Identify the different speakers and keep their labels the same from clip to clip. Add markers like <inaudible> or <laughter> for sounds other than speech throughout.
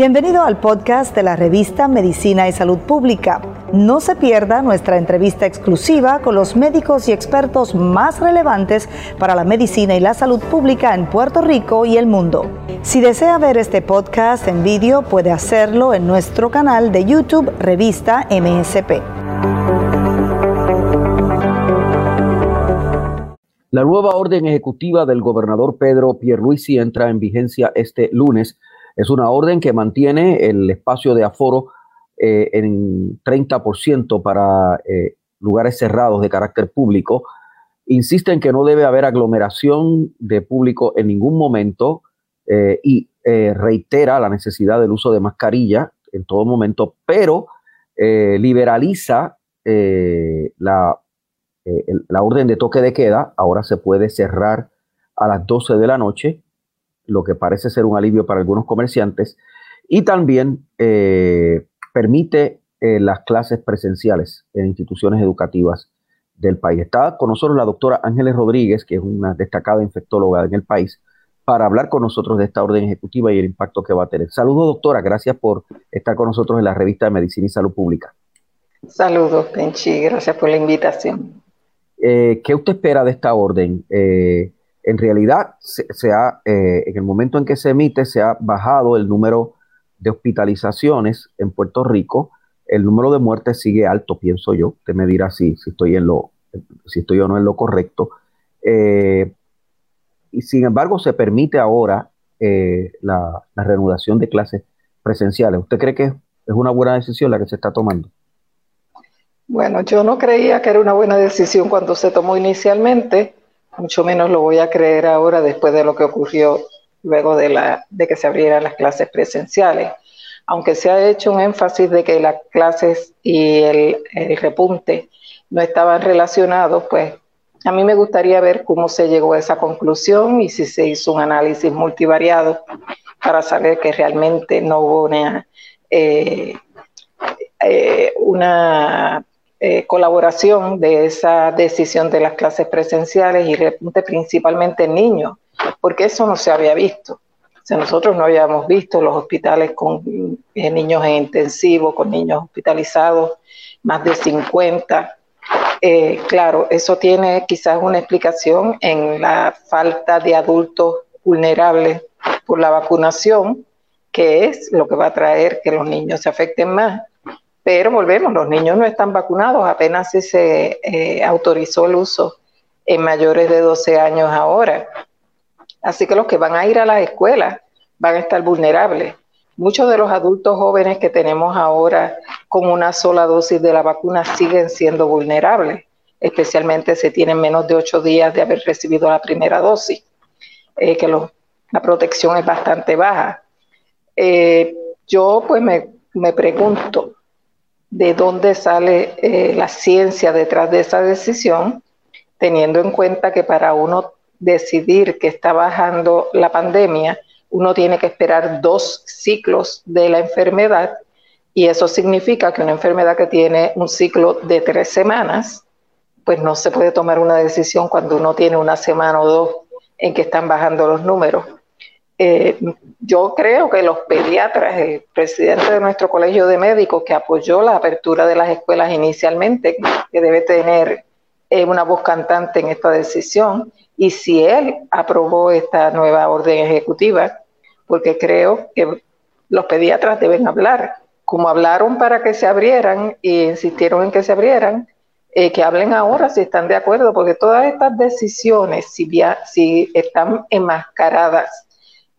Speaker 1: Bienvenido al podcast de la revista Medicina y Salud Pública. No se pierda nuestra entrevista exclusiva con los médicos y expertos más relevantes para la medicina y la salud pública en Puerto Rico y el mundo. Si desea ver este podcast en vídeo, puede hacerlo en nuestro canal de YouTube Revista MSP.
Speaker 2: La nueva orden ejecutiva del gobernador Pedro Pierluisi entra en vigencia este lunes es una orden que mantiene el espacio de aforo eh, en 30% para eh, lugares cerrados de carácter público. Insiste en que no debe haber aglomeración de público en ningún momento eh, y reitera la necesidad del uso de mascarilla en todo momento, pero liberaliza la, la orden de toque de queda. Ahora se puede cerrar a las 12 de la noche lo que parece ser un alivio para algunos comerciantes, y también eh, permite eh, las clases presenciales en instituciones educativas del país. Está con nosotros la doctora Ángeles Rodríguez, que es una destacada infectóloga en el país, para hablar con nosotros de esta orden ejecutiva y el impacto que va a tener. Saludos, doctora, gracias por estar con nosotros en la revista de Medicina y Salud Pública.
Speaker 3: Saludos, Penchi, gracias por la invitación.
Speaker 2: Eh, ¿Qué usted espera de esta orden? En realidad se, ha, eh, en el momento en que se emite se ha bajado el número de hospitalizaciones en Puerto Rico. El número de muertes sigue alto, pienso yo. Usted me dirá si, estoy en lo, si estoy o no en lo correcto. Eh, y sin embargo, se permite ahora eh, la, la, reanudación de clases presenciales. ¿Usted cree que es una buena decisión la que se está tomando?
Speaker 3: Bueno, yo no creía que era una buena decisión cuando se tomó inicialmente mucho menos lo voy a creer ahora después de lo que ocurrió luego de, la, de que se abrieran las clases presenciales. Aunque se ha hecho un énfasis de que las clases y el, repunte no estaban relacionados, pues a mí me gustaría ver cómo se llegó a esa conclusión y si se hizo un análisis multivariado para saber que realmente no hubo una, eh, eh, una eh, colaboración de esa decisión de las clases presenciales y repunte principalmente en niños, porque eso no se había visto. O sea, nosotros no habíamos visto los hospitales con eh, niños en intensivo, con niños hospitalizados, más de 50. Eh, claro, eso tiene quizás una explicación en la falta de adultos vulnerables por la vacunación, que es lo que va a traer que los niños se afecten más pero volvemos, los niños no están vacunados, apenas se eh, autorizó el uso en mayores de 12 años ahora. Así que los que van a ir a las escuelas van a estar vulnerables. Muchos de los adultos jóvenes que tenemos ahora con una sola dosis de la vacuna siguen siendo vulnerables, especialmente si tienen menos de ocho días de haber recibido la primera dosis, eh, que la protección es bastante baja. Eh, yo pues me, me pregunto, de dónde sale eh, la ciencia detrás de esa decisión, teniendo en cuenta que para uno decidir que está bajando la pandemia, uno tiene que esperar dos ciclos de la enfermedad y eso significa que una enfermedad que tiene un ciclo de tres semanas, pues no se puede tomar una decisión cuando uno tiene una semana o dos en que están bajando los números. Eh, yo creo que los pediatras, el presidente de nuestro colegio de médicos que apoyó la apertura de las escuelas inicialmente, que debe tener eh, una voz cantante en esta decisión, y si él aprobó esta nueva orden ejecutiva, porque creo que los pediatras deben hablar, como hablaron para que se abrieran y insistieron en que se abrieran, eh, que hablen ahora si están de acuerdo, porque todas estas decisiones, si, si están enmascaradas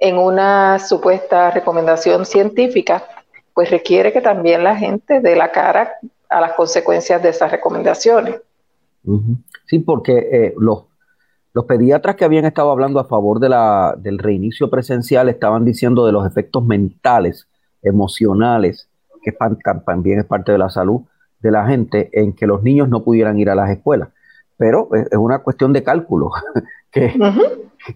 Speaker 3: en una supuesta recomendación científica, pues requiere que también la gente dé la cara a las consecuencias de esas recomendaciones.
Speaker 2: Sí, porque eh, los, los pediatras que habían estado hablando a favor de la, del reinicio presencial estaban diciendo de los efectos mentales, emocionales, que también es parte de la salud de la gente, en que los niños no pudieran ir a las escuelas. Pero es, una cuestión de cálculo, <laughs> que,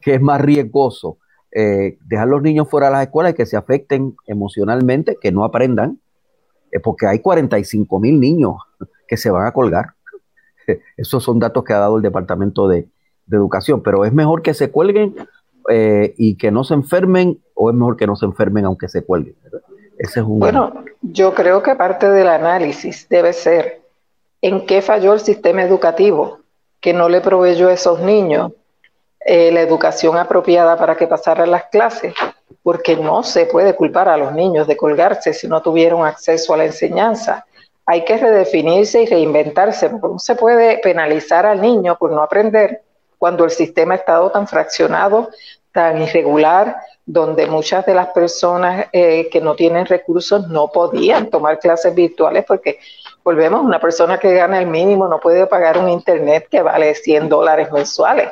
Speaker 2: que es más riesgoso eh, dejar los niños fuera de las escuelas y que se afecten emocionalmente, que no aprendan, eh, porque hay 45 mil niños que se van a colgar. <laughs> Esos son datos que ha dado el Departamento de, Educación, pero es mejor que se cuelguen eh, y que no se enfermen, o es mejor que no se enfermen aunque se cuelguen.
Speaker 3: Ese es un... Bueno, yo creo que parte del análisis debe ser en qué falló el sistema educativo que no le proveyó a esos niños eh, la educación apropiada para que pasaran las clases, porque no se puede culpar a los niños de colgarse si no tuvieron acceso a la enseñanza. Hay que redefinirse y reinventarse, porque no se puede penalizar al niño por no aprender cuando el sistema ha estado tan fraccionado, tan irregular, donde muchas de las personas eh, que no tienen recursos no podían tomar clases virtuales porque volvemos, una persona que gana el mínimo no puede pagar un internet que vale 100 dólares mensuales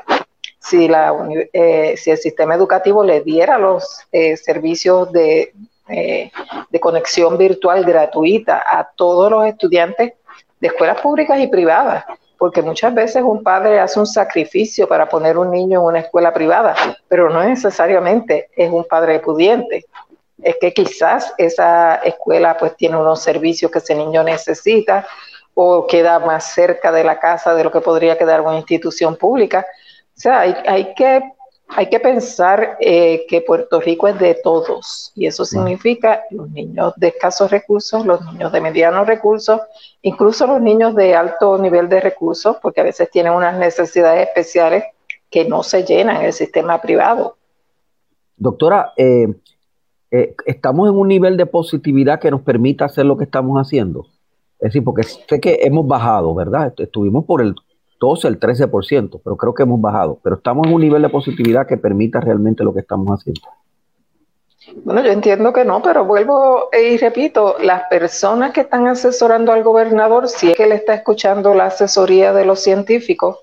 Speaker 3: si, la, eh, si el sistema educativo le diera los eh, servicios de, eh, de conexión virtual gratuita a todos los estudiantes de escuelas públicas y privadas, porque muchas veces un padre hace un sacrificio para poner un niño en una escuela privada, pero no necesariamente es un padre pudiente. Es que quizás esa escuela pues tiene unos servicios que ese niño necesita o queda más cerca de la casa de lo que podría quedar una institución pública, o sea, hay, que, hay que pensar eh, que Puerto Rico es de todos y eso significa los niños de escasos recursos, los niños de medianos recursos, incluso los niños de alto nivel de recursos, porque a veces tienen unas necesidades especiales que no se llenan en el sistema privado.
Speaker 2: Doctora, eh, eh, ¿estamos en un nivel de positividad que nos permita hacer lo que estamos haciendo? Es decir, porque sé que hemos bajado, ¿verdad? Estuvimos por el 12, el 13%, pero creo que hemos bajado. Pero estamos en un nivel de positividad que permita realmente lo que estamos haciendo.
Speaker 3: Bueno, yo entiendo que no, pero vuelvo y repito, las personas que están asesorando al gobernador, si es que le está escuchando la asesoría de los científicos,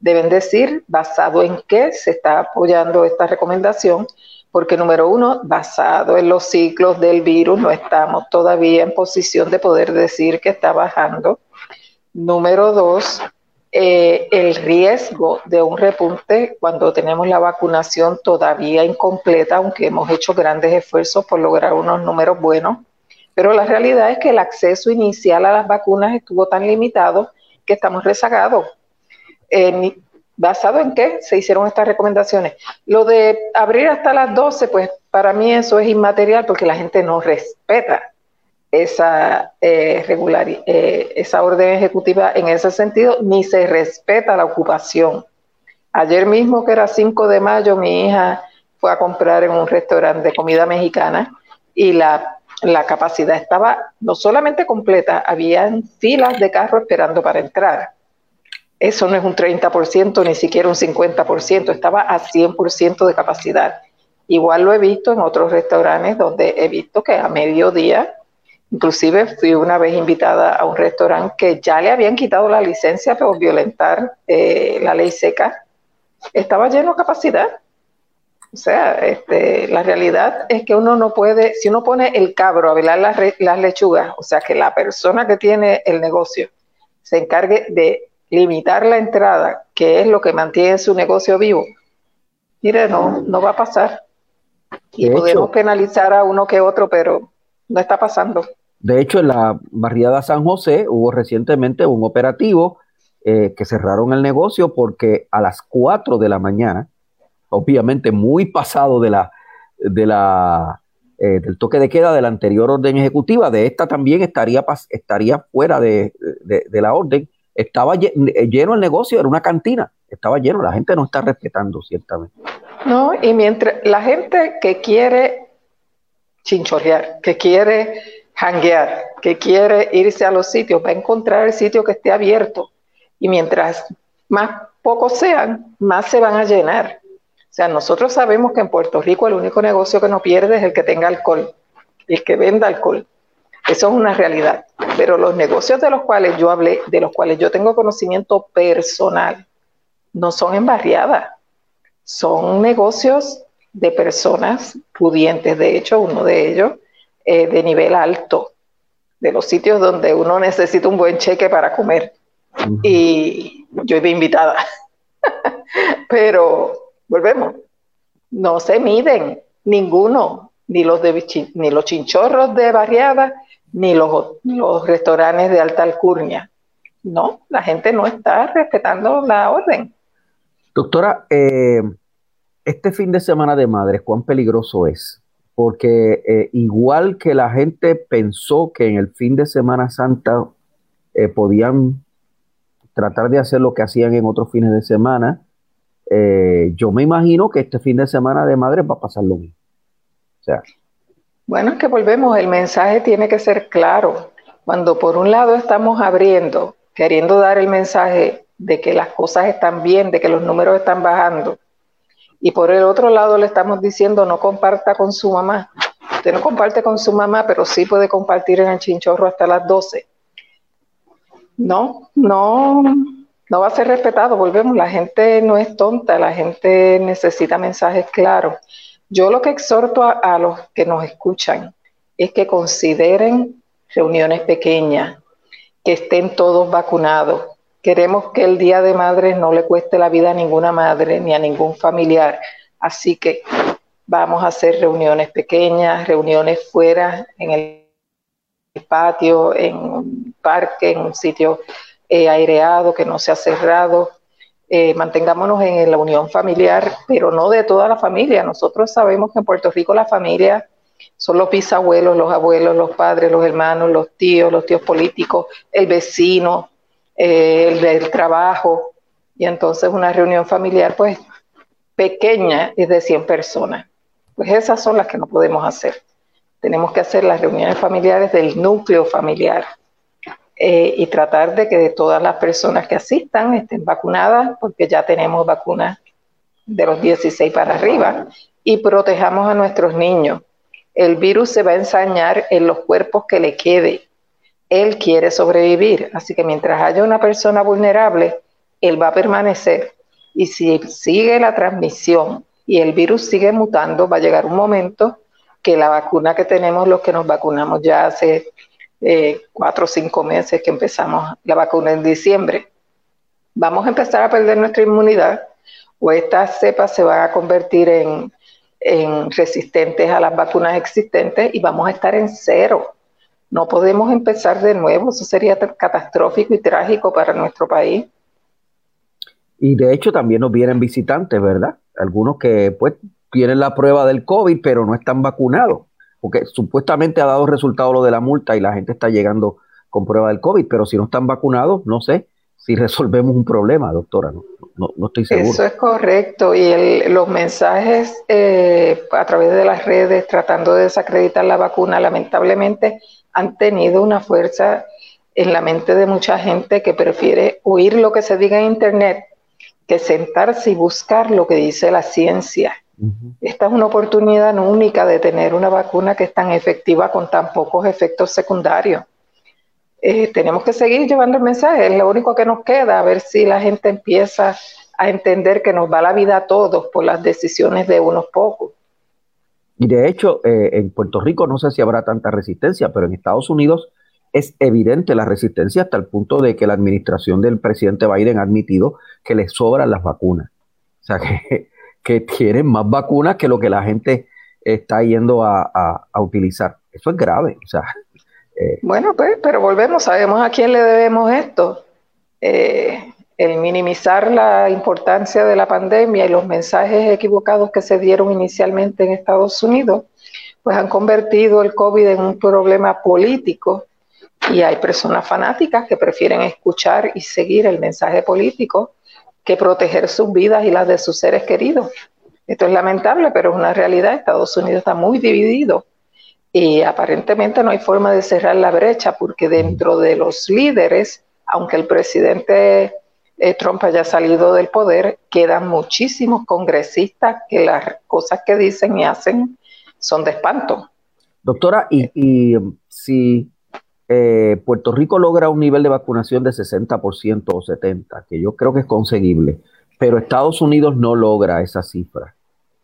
Speaker 3: deben decir basado en qué se está apoyando esta recomendación, porque número uno, basado en los ciclos del virus, no estamos todavía en posición de poder decir que está bajando. Número dos, eh, el riesgo de un repunte cuando tenemos la vacunación todavía incompleta, aunque hemos hecho grandes esfuerzos por lograr unos números buenos. Pero la realidad es que el acceso inicial a las vacunas estuvo tan limitado que estamos rezagados. ¿Basado en qué se hicieron estas recomendaciones? Lo de abrir hasta las 12, pues para mí eso es inmaterial porque la gente no respeta esa, eh, eh, esa orden ejecutiva en ese sentido, ni se respeta la ocupación. Ayer mismo, que era 5 de mayo, mi hija fue a comprar en un restaurante de comida mexicana y la, la capacidad estaba no solamente completa, había filas de carros esperando para entrar. Eso no es un 30%, ni siquiera un 50%, estaba a 100% de capacidad. Igual lo he visto en otros restaurantes donde he visto que a mediodía Inclusive fui una vez invitada a un restaurante que ya le habían quitado la licencia por violentar eh, la ley seca. Estaba lleno de capacidad. O sea, este, la realidad es que uno no puede, si uno pone el cabro a velar las, las lechugas, o sea, que la persona que tiene el negocio se encargue de limitar la entrada, que es lo que mantiene su negocio vivo, mire, no, no va a pasar. Y podemos penalizar a uno que otro, pero no está pasando.
Speaker 2: De hecho, en la barriada San José hubo recientemente un operativo eh, que cerraron el negocio porque a las 4 de la mañana, obviamente muy pasado de la, de la, eh, del toque de queda de la anterior orden ejecutiva, de esta también estaría, estaría fuera de, la orden, estaba lleno el negocio, era una cantina, estaba lleno, la gente no está respetando ciertamente.
Speaker 3: No, y mientras la gente que quiere chinchorrear, que quiere hanguear, que quiere irse a los sitios, va a encontrar el sitio que esté abierto. Y mientras más pocos sean, más se van a llenar. O sea, nosotros sabemos que en Puerto Rico el único negocio que no pierde es el que tenga alcohol, el que venda alcohol. Eso es una realidad. Pero los negocios de los cuales yo hablé, de los cuales yo tengo conocimiento personal, no son en barriada. Son negocios de personas pudientes. De hecho, uno de ellos eh, de nivel alto, de los sitios donde uno necesita un buen cheque para comer. Y yo iba invitada. <laughs> Pero volvemos, no se miden ninguno, ni los, de, ni los chinchorros de barriada, ni los, los restaurantes de alta alcurnia. No, la gente no está respetando la orden.
Speaker 2: Doctora, eh, este fin de semana de madres, ¿cuán peligroso es? porque eh, igual que la gente pensó que en el fin de Semana Santa eh, podían tratar de hacer lo que hacían en otros fines de semana, eh, yo me imagino que este fin de semana de madre va a pasar lo mismo. Sea.
Speaker 3: Bueno, es que volvemos, el mensaje tiene que ser claro. Cuando por un lado estamos abriendo, queriendo dar el mensaje de que las cosas están bien, de que los números están bajando, y por el otro lado le estamos diciendo no comparta con su mamá. Usted no comparte con su mamá, pero sí puede compartir en el chinchorro hasta las 12. No, no, no va a ser respetado. Volvemos, la gente no es tonta, la gente necesita mensajes claros. Yo lo que exhorto a, los que nos escuchan es que consideren reuniones pequeñas, que estén todos vacunados. Queremos que el Día de Madres no le cueste la vida a ninguna madre ni a ningún familiar. Así que vamos a hacer reuniones pequeñas, reuniones fuera, en el patio, en un parque, en un sitio eh, aireado, que no sea cerrado. Eh, mantengámonos en la unión familiar, pero no de toda la familia. Nosotros sabemos que en Puerto Rico la familia son los bisabuelos, los abuelos, los padres, los hermanos, los tíos, los tíos políticos, el vecino, eh, el del trabajo. Y entonces una reunión familiar, pues, pequeña es de 100 personas. Pues esas son las que no podemos hacer. Tenemos que hacer las reuniones familiares del núcleo familiar eh, y tratar de que de todas las personas que asistan estén vacunadas, porque ya tenemos vacunas de los 16 para arriba, y protejamos a nuestros niños. El virus se va a ensañar en los cuerpos que le quede. Él quiere sobrevivir, así que mientras haya una persona vulnerable, él va a permanecer. Y si sigue la transmisión y el virus sigue mutando, va a llegar un momento que la vacuna que tenemos, los que nos vacunamos ya hace eh, cuatro o cinco meses que empezamos la vacuna en diciembre, vamos a empezar a perder nuestra inmunidad o estas cepas se van a convertir en, en resistentes a las vacunas existentes y vamos a estar en cero. No podemos empezar de nuevo, eso sería catastrófico y trágico para nuestro país.
Speaker 2: Y de hecho también nos vienen visitantes, ¿verdad? Algunos que pues tienen la prueba del COVID, pero no están vacunados, porque supuestamente ha dado resultado lo de la multa y la gente está llegando con prueba del COVID, pero si no están vacunados, no sé si <laughs> resolvemos un problema, doctora, no, no, estoy seguro.
Speaker 3: Eso es correcto, y los mensajes eh, a través de las redes tratando de desacreditar la vacuna, lamentablemente han tenido una fuerza en la mente de mucha gente que prefiere oír lo que se diga en Internet que sentarse y buscar lo que dice la ciencia. Esta es una oportunidad única de tener una vacuna que es tan efectiva con tan pocos efectos secundarios. Eh, tenemos que seguir llevando el mensaje, es lo único que nos queda, a ver si la gente empieza a entender que nos va la vida a todos por las decisiones de unos pocos.
Speaker 2: Y de hecho, eh, en Puerto Rico no sé si habrá tanta resistencia, pero en Estados Unidos es evidente la resistencia hasta el punto de que la administración del presidente Biden ha admitido que le sobran las vacunas. O sea, <laughs> que, que tienen más vacunas que lo que la gente está yendo a, utilizar. Eso es grave. O sea,
Speaker 3: eh, bueno, pues, pero volvemos, sabemos a quién le debemos esto. Eh, el minimizar la importancia de la pandemia y los mensajes equivocados que se dieron inicialmente en Estados Unidos, pues han convertido el COVID en un problema político y hay personas fanáticas que prefieren escuchar y seguir el mensaje político que proteger sus vidas y las de sus seres queridos. Esto es lamentable, pero es una realidad. Estados Unidos está muy dividido y aparentemente no hay forma de cerrar la brecha porque dentro de los líderes, aunque el presidente eh, Trump haya salido del poder, quedan muchísimos congresistas que las cosas que dicen y hacen son de espanto.
Speaker 2: Doctora, y, y si eh, Puerto Rico logra un nivel de vacunación de 60% o 70%, que yo creo que es conseguible, pero Estados Unidos no logra esa cifra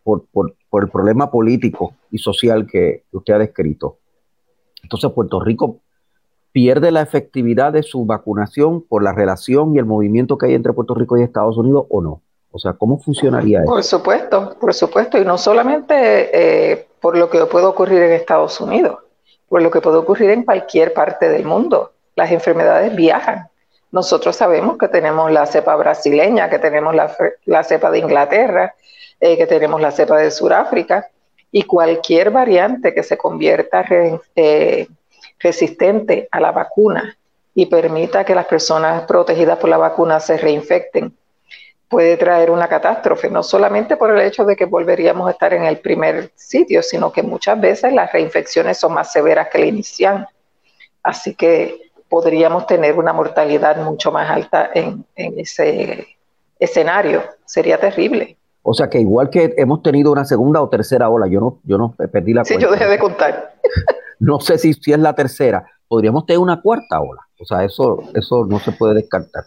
Speaker 2: por, el problema político y social que usted ha descrito. Entonces Puerto Rico pierde la efectividad de su vacunación por la relación y el movimiento que hay entre Puerto Rico y Estados Unidos o no. O sea, ¿cómo funcionaría eso?
Speaker 3: Por supuesto, por supuesto, y no solamente eh, por lo que puede ocurrir en Estados Unidos por lo que puede ocurrir en cualquier parte del mundo. Las enfermedades viajan. Nosotros sabemos que tenemos la cepa brasileña, que tenemos la, cepa de Inglaterra, eh, que tenemos la cepa de Sudáfrica, y cualquier variante que se convierta eh, resistente a la vacuna y permita que las personas protegidas por la vacuna se reinfecten, puede traer una catástrofe, no solamente por el hecho de que volveríamos a estar en el primer sitio, sino que muchas veces las reinfecciones son más severas que la inicial. Así que podríamos tener una mortalidad mucho más alta en, ese escenario. Sería terrible.
Speaker 2: O sea que igual que hemos tenido una segunda o tercera ola, yo no, yo no perdí la
Speaker 3: cuenta. Sí, yo dejé de contar. <laughs>
Speaker 2: no sé si, si es la tercera, podríamos tener una cuarta ola. O sea, eso, eso no se puede descartar.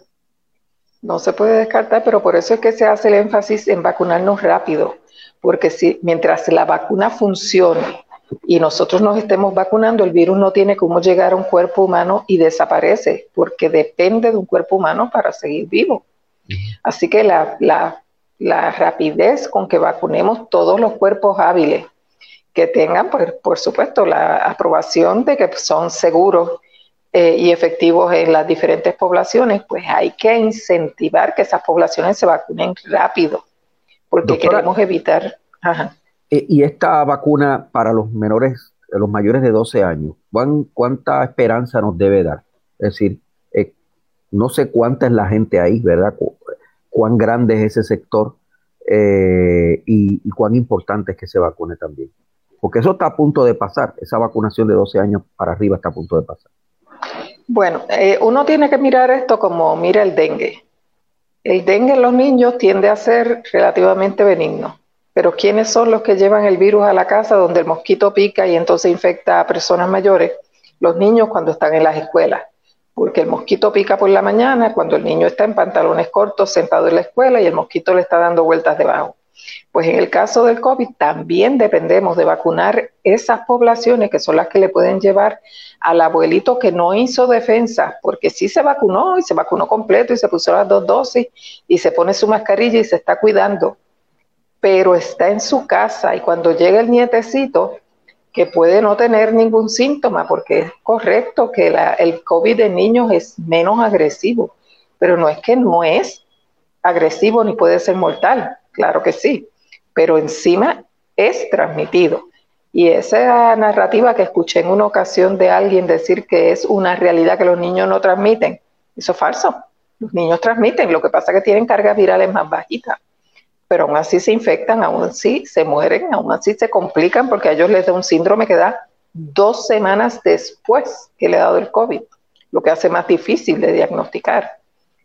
Speaker 3: No se puede descartar, pero por eso es que se hace el énfasis en vacunarnos rápido, porque si mientras la vacuna funcione y nosotros nos estemos vacunando, el virus no tiene cómo llegar a un cuerpo humano y desaparece, porque depende de un cuerpo humano para seguir vivo. Así que la, la, rapidez con que vacunemos todos los cuerpos hábiles que tengan, pues, por supuesto, la aprobación de que son seguros eh, y efectivos en las diferentes poblaciones, pues hay que incentivar que esas poblaciones se vacunen rápido, porque queremos evitar.
Speaker 2: Eh, y esta vacuna para los menores, los mayores de 12 años, ¿cuánta esperanza nos debe dar? Es decir, eh, no sé cuánta es la gente ahí, ¿verdad? cuán grande es ese sector y, cuán importante es que se vacune también. Porque eso está a punto de pasar, esa vacunación de 12 años para arriba está a punto de pasar.
Speaker 3: Bueno, eh, uno tiene que mirar esto como mira el dengue. El dengue en los niños tiende a ser relativamente benigno, pero ¿quiénes son los que llevan el virus a la casa donde el mosquito pica y entonces infecta a personas mayores? Los niños cuando están en las escuelas, porque el mosquito pica por la mañana cuando el niño está en pantalones cortos sentado en la escuela y el mosquito le está dando vueltas debajo. Pues en el caso del COVID también dependemos de vacunar esas poblaciones que son las que le pueden llevar al abuelito que no hizo defensa, porque sí se vacunó y se vacunó completo y se puso las dos dosis y se pone su mascarilla y se está cuidando, pero está en su casa y cuando llega el nietecito, que puede no tener ningún síntoma, porque es correcto que el COVID de niños es menos agresivo, pero no es que no es agresivo ni puede ser mortal claro que sí, pero encima es transmitido. Y esa narrativa que escuché en una ocasión de alguien decir que es una realidad que los niños no transmiten, eso es falso. Los niños transmiten, lo que pasa es que tienen cargas virales más bajitas, pero aún así se infectan, aún así se mueren, aún así se complican porque a ellos les da un síndrome que da dos semanas después que le ha dado el COVID, lo que hace más difícil de diagnosticar.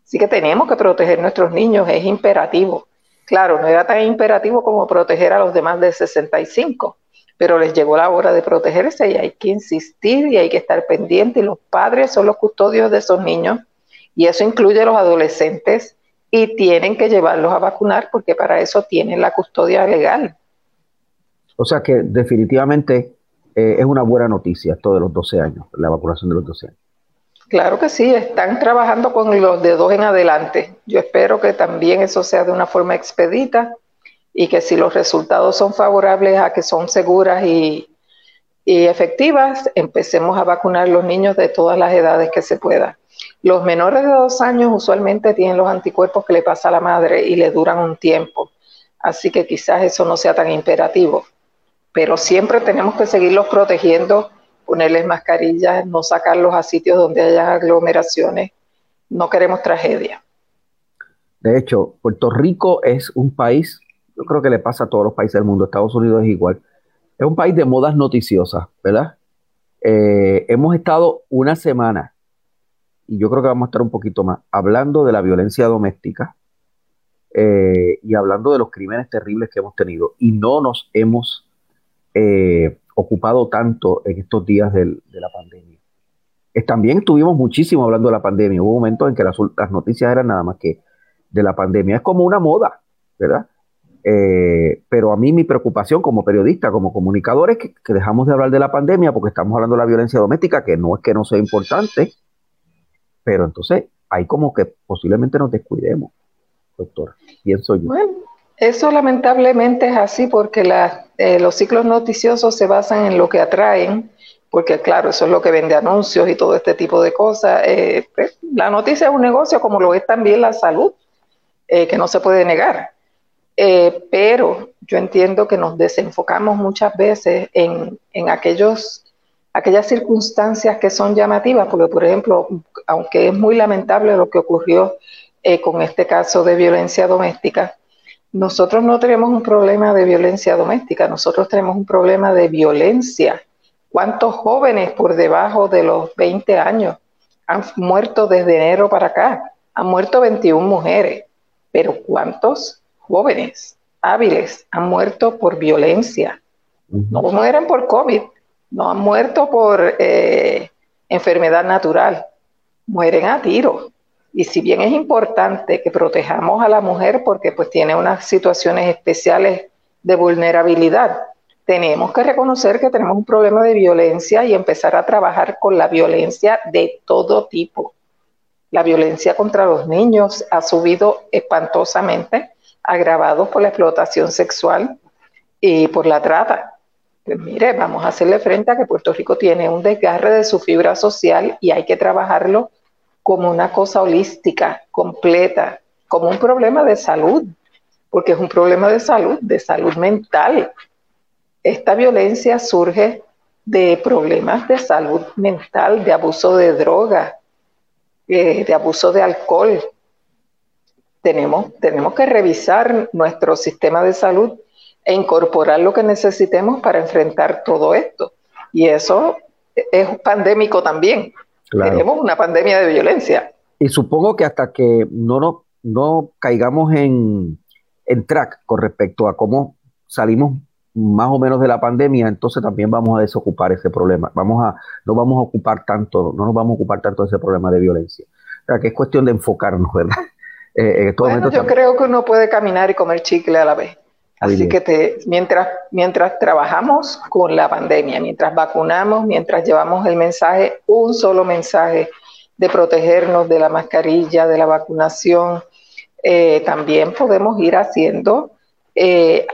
Speaker 3: Así que tenemos que proteger a nuestros niños, es imperativo. Claro, no era tan imperativo como proteger a los demás de 65, pero les llegó la hora de protegerse y hay que insistir y hay que estar pendiente y los padres son los custodios de esos niños y eso incluye a los adolescentes y tienen que llevarlos a vacunar porque para eso tienen la custodia legal.
Speaker 2: O sea que definitivamente eh, es una buena noticia esto de los 12 años, la vacunación de los 12 años.
Speaker 3: Claro que sí, están trabajando con los de dos en adelante. Yo espero que también eso sea de una forma expedita y que si los resultados son favorables a que son seguras y, efectivas, empecemos a vacunar los niños de todas las edades que se pueda. Los menores de dos años usualmente tienen los anticuerpos que le pasa a la madre y le duran un tiempo, así que quizás eso no sea tan imperativo, pero siempre tenemos que seguirlos protegiendo ponerles mascarillas, no sacarlos a sitios donde haya aglomeraciones. No queremos tragedia.
Speaker 2: De hecho, Puerto Rico es un país, yo creo que le pasa a todos los países del mundo, Estados Unidos es igual, es un país de modas noticiosas, ¿verdad? Eh, hemos estado una semana, y yo creo que vamos a estar un poquito más, hablando de la violencia doméstica eh, y hablando de los crímenes terribles que hemos tenido, y no nos hemos eh, ocupado tanto en estos días de la pandemia. también estuvimos muchísimo hablando de la pandemia. Hubo momentos en que las, noticias eran nada más que de la pandemia. Es como una moda, ¿verdad? Eh, pero a mí mi preocupación como periodista, como comunicador, es que, dejamos de hablar de la pandemia porque estamos hablando de la violencia doméstica, que no es que no sea importante, pero entonces hay como que posiblemente nos descuidemos, doctor, pienso yo.
Speaker 3: Bueno, eso lamentablemente es así porque eh, los ciclos noticiosos se basan en lo que atraen, porque claro, eso es lo que vende anuncios y todo este tipo de cosas. Eh, pues, la noticia es un negocio como lo es también la salud, eh, que no se puede negar. pero yo entiendo que nos desenfocamos muchas veces en, en aquellos, aquellas circunstancias que son llamativas, porque por ejemplo, aunque es muy lamentable lo que ocurrió eh, con este caso de violencia doméstica, nosotros no tenemos un problema de violencia doméstica, nosotros tenemos un problema de violencia. ¿Cuántos jóvenes por debajo de los 20 años han muerto desde enero para acá? Han muerto 21 mujeres, pero ¿cuántos jóvenes hábiles han muerto por violencia? No mueren por COVID, no han muerto por eh, enfermedad natural, mueren a tiro. Y si bien es importante que protejamos a la mujer porque pues tiene unas situaciones especiales de vulnerabilidad, tenemos que reconocer que tenemos un problema de violencia y empezar a trabajar con la violencia de todo tipo. La violencia contra los niños ha subido espantosamente, agravado por la explotación sexual y por la trata. Pues mire, vamos a hacerle frente a que Puerto Rico tiene un desgarre de su fibra social y hay que trabajarlo como una cosa holística, completa, como un problema de salud, porque es un problema de salud, de salud mental. Esta violencia surge de problemas de salud mental, de abuso de droga, eh, de abuso de alcohol. Tenemos, tenemos que revisar nuestro sistema de salud e incorporar lo que necesitemos para enfrentar todo esto. Y eso es pandémico también. Tenemos una pandemia de violencia.
Speaker 2: Y supongo que hasta que no, no, no caigamos en, en track con respecto a cómo salimos más o menos de la pandemia, entonces también vamos a desocupar ese problema. Vamos a, no vamos a ocupar tanto, no nos vamos a ocupar tanto de ese problema de violencia. O sea, que es cuestión de enfocarnos, ¿verdad? <laughs>
Speaker 3: Eh, bueno, yo creo que uno puede caminar y comer chicle a la vez. Así que te, mientras, mientras trabajamos con la pandemia, mientras vacunamos, mientras llevamos el mensaje, un solo mensaje de protegernos de la mascarilla, de la vacunación, eh, también podemos ir haciendo eh,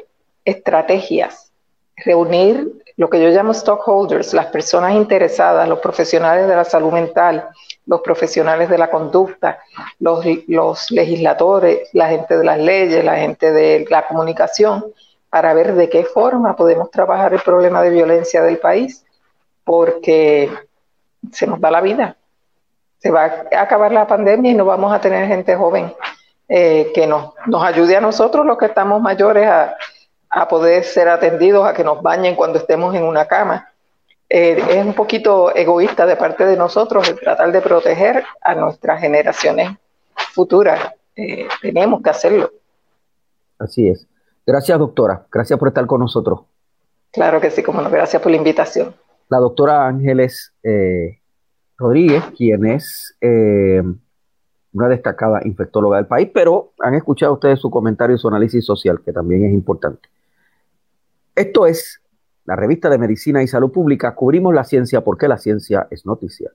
Speaker 3: estrategias, reunir lo que yo llamo stockholders, las personas interesadas, los profesionales de la salud mental, los profesionales de la conducta, los, los legisladores, la gente de las leyes, la gente de la comunicación, para ver de qué forma podemos trabajar el problema de violencia del país, porque se nos va la vida. Se va a acabar la pandemia y no vamos a tener gente joven eh, que nos, nos ayude a nosotros, los que estamos mayores, a, a poder ser atendidos, a que nos bañen cuando estemos en una cama. Eh, es un poquito egoísta de parte de nosotros el tratar de proteger a nuestras generaciones futuras. Eh, tenemos que hacerlo.
Speaker 2: Así es. Gracias, doctora. Gracias por estar con nosotros.
Speaker 3: Claro que sí, como no. Gracias por la invitación.
Speaker 2: La doctora Ángeles eh, Rodríguez, quien es una destacada infectóloga del país, pero han escuchado ustedes su comentario y su análisis social, que también es importante. Esto es la revista de Medicina y Salud Pública. Cubrimos la ciencia porque la ciencia es noticia.